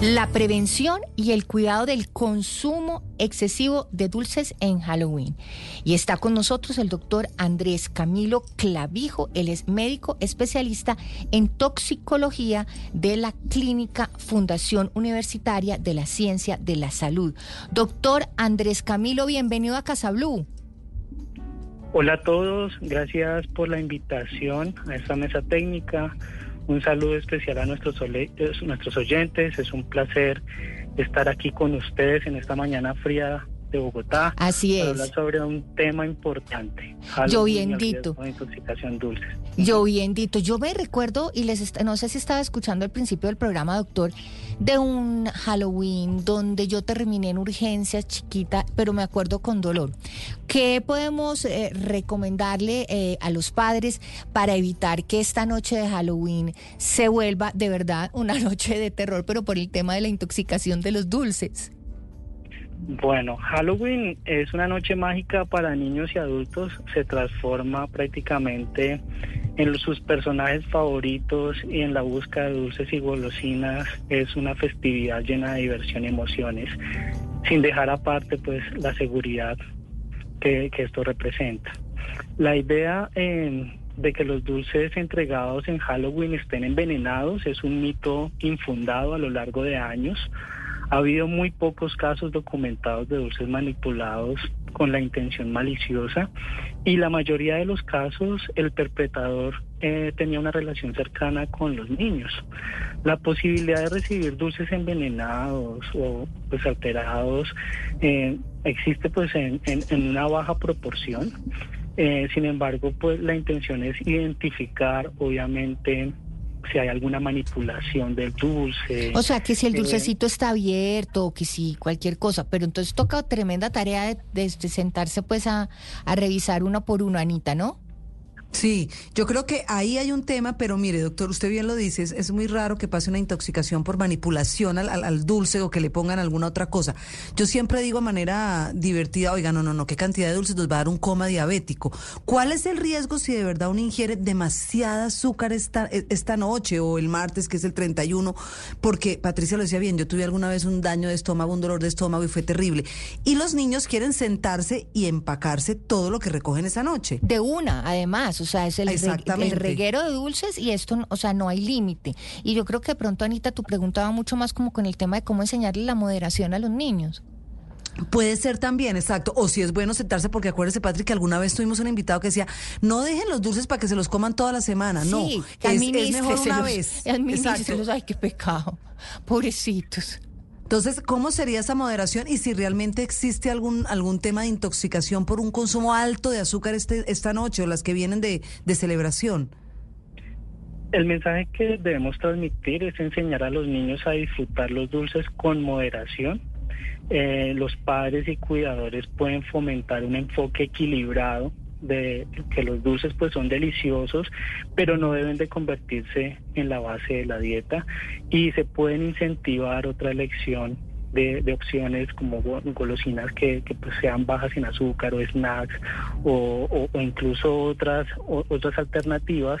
La prevención y el cuidado del consumo excesivo de dulces en Halloween. Y está con nosotros el doctor Andrés Camilo Clavijo. Él es médico especialista en toxicología de la Clínica Fundación Universitaria de la Ciencia de la Salud. Doctor Andrés Camilo, bienvenido a Casablú. Hola a todos, gracias por la invitación a esta mesa técnica. Un saludo especial a nuestros, nuestros oyentes. Es un placer estar aquí con ustedes en esta mañana fría de Bogotá. Así es. hablar sobre un tema importante. Yo bien dito. Intoxicación dulce. Yo bien dito. Yo me recuerdo, y les no sé si estaba escuchando al principio del programa, doctor, de un Halloween donde yo terminé en urgencias chiquita, pero me acuerdo con dolor. ¿Qué podemos eh, recomendarle eh, a los padres para evitar que esta noche de Halloween se vuelva de verdad una noche de terror, pero por el tema de la intoxicación de los dulces? Bueno, Halloween es una noche mágica para niños y adultos. Se transforma prácticamente en sus personajes favoritos y en la búsqueda de dulces y golosinas. Es una festividad llena de diversión y emociones, sin dejar aparte pues la seguridad que, esto representa. La idea eh, de que los dulces entregados en Halloween estén envenenados es un mito infundado a lo largo de años. Ha habido muy pocos casos documentados de dulces manipulados con la intención maliciosa y la mayoría de los casos el perpetrador eh, tenía una relación cercana con los niños. La posibilidad de recibir dulces envenenados o pues alterados eh, existe pues en, una baja proporción. Eh, sin embargo, pues la intención es identificar, obviamente, si hay alguna manipulación del dulce. O sea, que si el eh, dulcecito está abierto o que si cualquier cosa, pero entonces toca tremenda tarea de, sentarse pues a, a revisar uno por uno, Anita, ¿no? Sí, yo creo que ahí hay un tema, pero mire, doctor, usted bien lo dice, es, muy raro que pase una intoxicación por manipulación al, dulce o que le pongan alguna otra cosa. Yo siempre digo de manera divertida, oiga, no, no, no, ¿qué cantidad de dulces nos va a dar un coma diabético? ¿Cuál es el riesgo si de verdad uno ingiere demasiada azúcar esta, e, esta noche o el martes, que es el 31? Porque Patricia lo decía bien, yo tuve alguna vez un daño de estómago, un dolor de estómago y fue terrible. Y los niños quieren sentarse y empacarse todo lo que recogen esa noche. De una, además o sea, es el, reguero de dulces y esto, o sea, no hay límite. Y yo creo que de pronto, Anita, tu pregunta va mucho más como con el tema de cómo enseñarle la moderación a los niños. Puede ser también, exacto. O si es bueno sentarse, porque acuérdese, Patrick, que alguna vez tuvimos un invitado que decía, no dejen los dulces para que se los coman toda la semana. no, es, es mejor una vez. Ay, qué pecado. Pobrecitos. Entonces, ¿cómo sería esa moderación y si realmente existe algún algún tema de intoxicación por un consumo alto de azúcar este, esta noche o las que vienen de, celebración? El mensaje que debemos transmitir es enseñar a los niños a disfrutar los dulces con moderación. Eh, los padres y cuidadores pueden fomentar un enfoque equilibrado de que los dulces pues son deliciosos, pero no deben de convertirse en la base de la dieta y se pueden incentivar otra elección de, opciones como golosinas que, pues sean bajas en azúcar o snacks o, incluso otras otras alternativas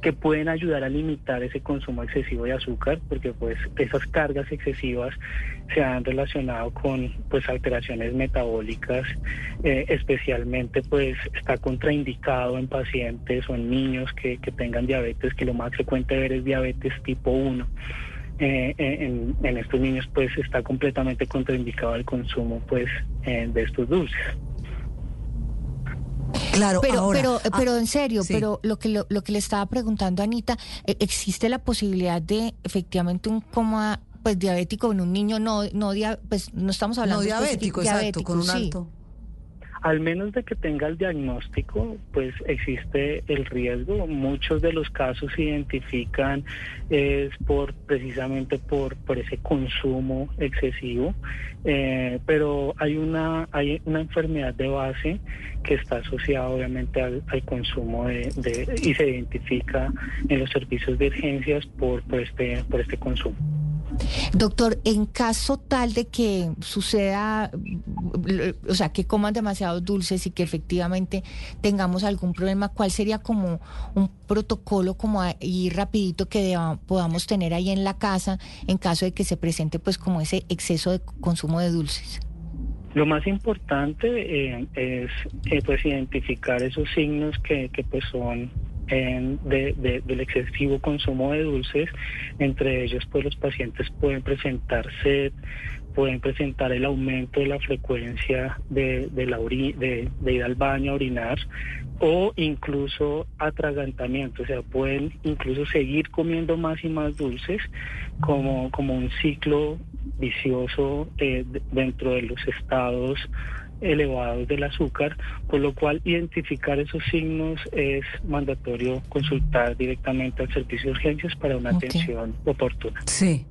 que pueden ayudar a limitar ese consumo excesivo de azúcar porque pues esas cargas excesivas se han relacionado con pues alteraciones metabólicas eh, especialmente pues está contraindicado en pacientes o en niños que, que tengan diabetes que lo más frecuente ver es diabetes tipo 1 eh, en, estos niños pues está completamente contraindicado el consumo pues eh, de estos dulces. Claro, pero, pero, ah, pero en serio, pero lo que lo, que le estaba preguntando Anita, eh, existe la posibilidad de efectivamente un coma pues diabético en un niño no no pues no estamos hablando no diabético, exacto, con un alto al menos de que tenga el diagnóstico, pues existe el riesgo. Muchos de los casos se identifican es por precisamente por, por ese consumo excesivo, eh, pero hay una hay una enfermedad de base que está asociada obviamente al, consumo de, y se identifica en los servicios de urgencias por, por este por este consumo. Doctor, en caso tal de que suceda, o sea, que coman demasiados dulces y que efectivamente tengamos algún problema, ¿cuál sería como un protocolo como ahí rapidito que podamos tener ahí en la casa en caso de que se presente pues como ese exceso de consumo de dulces? Lo más importante eh, es eh, pues identificar esos signos que, que pues son de, del excesivo consumo de dulces. Entre ellos, pues los pacientes pueden presentar sed, pueden presentar el aumento de la frecuencia de, de, la de, ir al baño a orinar o incluso atragantamiento, o sea, pueden incluso seguir comiendo más y más dulces como, como un ciclo vicioso eh, dentro de los estados elevados del azúcar, por lo cual identificar esos signos es mandatorio consultar directamente al servicio de urgencias para una atención oportuna. Sí.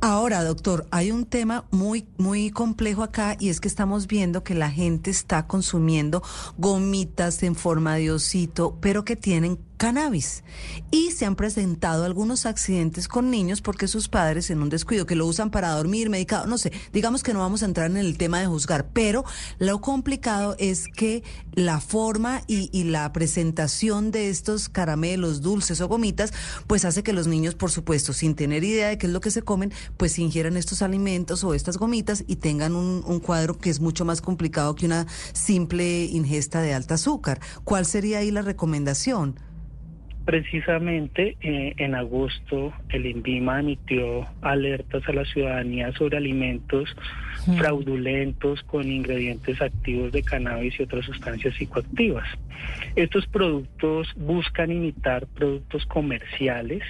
Ahora, doctor, hay un tema muy, muy complejo acá y es que estamos viendo que la gente está consumiendo gomitas en forma de osito, pero que tienen cannabis. Y se han presentado algunos accidentes con niños porque sus padres en un descuido que lo usan para dormir, medicado, no sé, digamos que no vamos a entrar en el tema de juzgar, pero lo complicado es que la forma y, y la presentación de estos caramelos, dulces o gomitas, pues hace que los niños, por supuesto, sin tener idea de qué es lo que se comen, pues ingieran estos alimentos o estas gomitas y tengan un, un cuadro que es mucho más complicado que una simple ingesta de alta azúcar. ¿Cuál sería ahí la recomendación? Precisamente eh, en agosto el INVIMA emitió alertas a la ciudadanía sobre alimentos fraudulentos con ingredientes activos de cannabis y otras sustancias psicoactivas. Estos productos buscan imitar productos comerciales,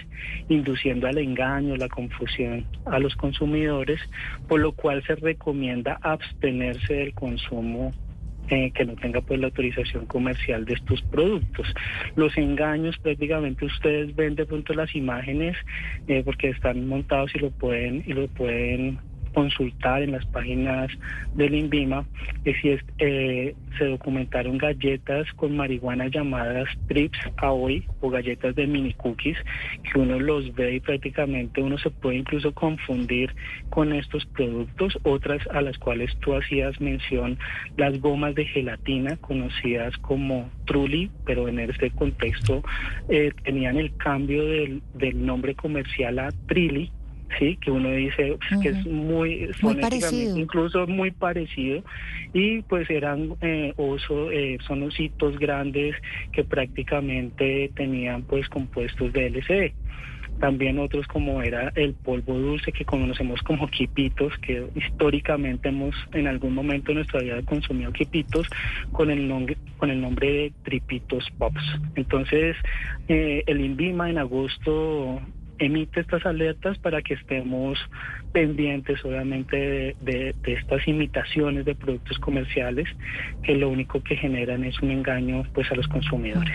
induciendo al engaño, la confusión a los consumidores, por lo cual se recomienda abstenerse del consumo eh, que no tenga pues la autorización comercial de estos productos. Los engaños prácticamente ustedes ven de pronto las imágenes eh, porque están montados y lo pueden y lo pueden consultar en las páginas del INVIMA que si es, eh, se documentaron galletas con marihuana llamadas trips a hoy o galletas de mini cookies que uno los ve y prácticamente uno se puede incluso confundir con estos productos otras a las cuales tú hacías mención las gomas de gelatina conocidas como Trulli pero en este contexto eh, tenían el cambio del, del nombre comercial a Trilli sí, que uno dice pues, que es muy, incluso muy parecido, y pues eran eh, oso, eh, son ositos grandes que prácticamente tenían pues compuestos de LCD. También otros como era el polvo dulce que conocemos como quipitos, que históricamente hemos en algún momento de nuestra vida consumido quipitos con el nombre, con el nombre de tripitos pops. Entonces, eh, el INVIMA en agosto emite estas alertas para que estemos pendientes obviamente de, estas imitaciones de productos comerciales que lo único que generan es un engaño pues a los consumidores.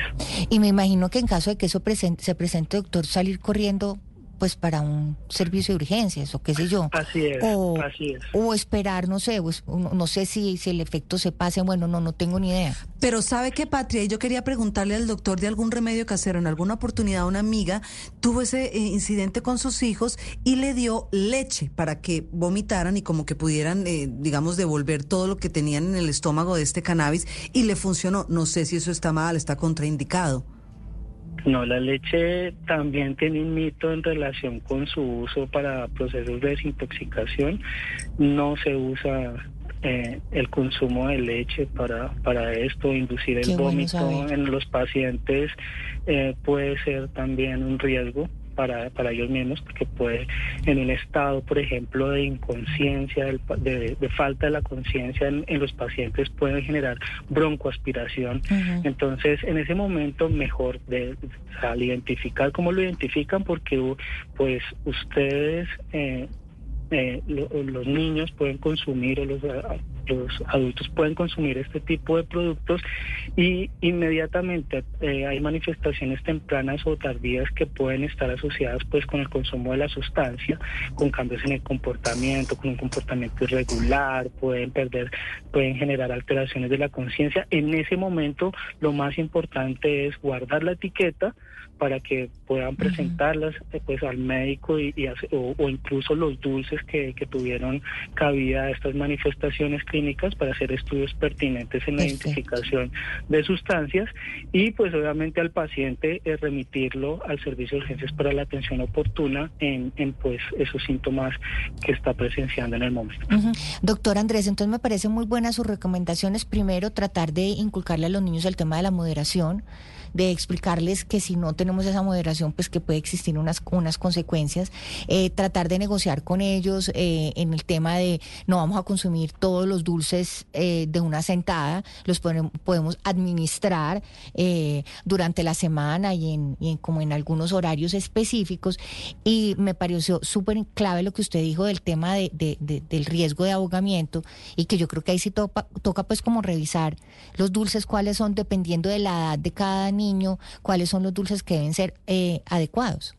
Y me imagino que en caso de que eso se presente, doctor, salir corriendo pues para un servicio de urgencias o qué sé yo. Así es, o, así es. O esperar, no sé, pues, no sé si, si el efecto se pase, bueno, no, no tengo ni idea. Pero sabe qué, Patria, yo quería preguntarle al doctor de algún remedio casero. En alguna oportunidad una amiga tuvo ese eh, incidente con sus hijos y le dio leche para que vomitaran y como que pudieran, eh, digamos, devolver todo lo que tenían en el estómago de este cannabis y le funcionó. No sé si eso está mal, está contraindicado. No, la leche también tiene un mito en relación con su uso para procesos de desintoxicación. No se usa eh, el consumo de leche para, para esto, inducir el vómito en los pacientes eh, puede ser también un riesgo para, para ellos mismos, porque puede, en un estado, por ejemplo, de inconsciencia, de, falta de la conciencia en, los pacientes, pueden generar broncoaspiración. Entonces, en ese momento, mejor de, al identificar cómo lo identifican, porque pues ustedes eh, eh, los niños pueden consumir o los, los, adultos pueden consumir este tipo de productos y inmediatamente eh, hay manifestaciones tempranas o tardías que pueden estar asociadas pues con el consumo de la sustancia, con cambios en el comportamiento, con un comportamiento irregular, pueden perder, pueden generar alteraciones de la conciencia. En ese momento lo más importante es guardar la etiqueta para que puedan presentarlas eh, pues al médico y, o, incluso los dulces que, tuvieron cabida a estas manifestaciones clínicas para hacer estudios pertinentes en la identificación de sustancias y pues obviamente al paciente eh, remitirlo al servicio de urgencias para la atención oportuna en, pues esos síntomas que está presenciando en el momento. Doctor Andrés, entonces me parece muy buena sus recomendaciones. Primero, tratar de inculcarle a los niños el tema de la moderación de explicarles que si no tenemos esa moderación, pues que puede existir unas, unas consecuencias, eh, tratar de negociar con ellos eh, en el tema de no vamos a consumir todos los dulces eh, de una sentada, los podemos, administrar durante la semana y en, como en algunos horarios específicos. Y me pareció súper clave lo que usted dijo del tema de, del riesgo de ahogamiento y que yo creo que ahí sí toca, toca pues como revisar los dulces cuáles son dependiendo de la edad de cada niño niño, cuáles son los dulces que deben ser eh, adecuados.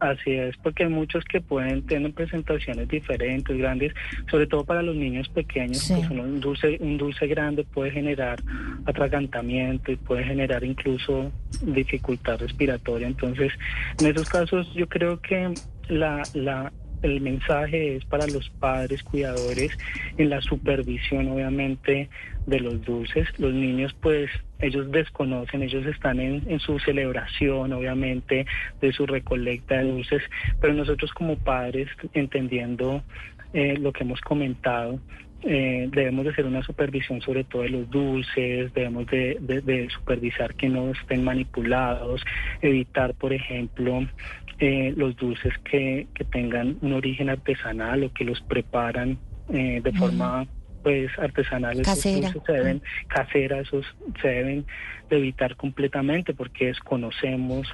Así es, porque hay muchos que pueden tener presentaciones diferentes, grandes, sobre todo para los niños pequeños, un dulce, un dulce grande puede generar atragantamiento y puede generar incluso dificultad respiratoria. Entonces, en esos casos yo creo que la, la, el mensaje es para los padres cuidadores en la supervisión obviamente de los dulces. Los niños pues ellos desconocen, ellos están en, su celebración obviamente de su recolecta de dulces, pero nosotros como padres entendiendo eh, lo que hemos comentado, eh, debemos de hacer una supervisión sobre todo de los dulces, debemos de, supervisar que no estén manipulados, evitar, por ejemplo, eh, los dulces que, tengan un origen artesanal o que los preparan eh, de forma pues artesanal. Casera. se deben casera esos se deben de evitar completamente porque desconocemos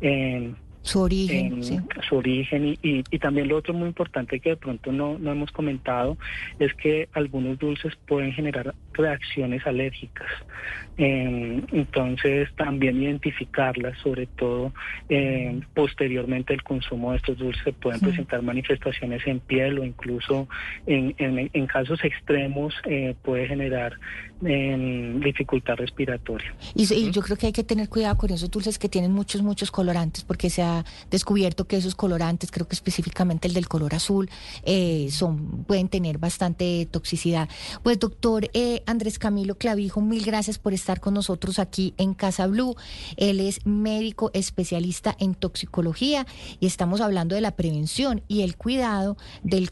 eh, su origen, su origen y, y, también lo otro muy importante que de pronto no, no hemos comentado es que algunos dulces pueden generar reacciones alérgicas. Em, entonces también identificarlas, sobre todo em, posteriormente el consumo de estos dulces pueden presentar manifestaciones en piel o incluso en, en, casos extremos eh, puede generar em, dificultad respiratoria. Y, yo creo que hay que tener cuidado con esos dulces que tienen muchos, muchos colorantes porque se descubierto que esos colorantes, creo que específicamente el del color azul, eh, son pueden tener bastante toxicidad. Pues doctor eh, Andrés Camilo Clavijo, mil gracias por estar con nosotros aquí en Casa Blue. Él es médico especialista en toxicología y estamos hablando de la prevención y el cuidado del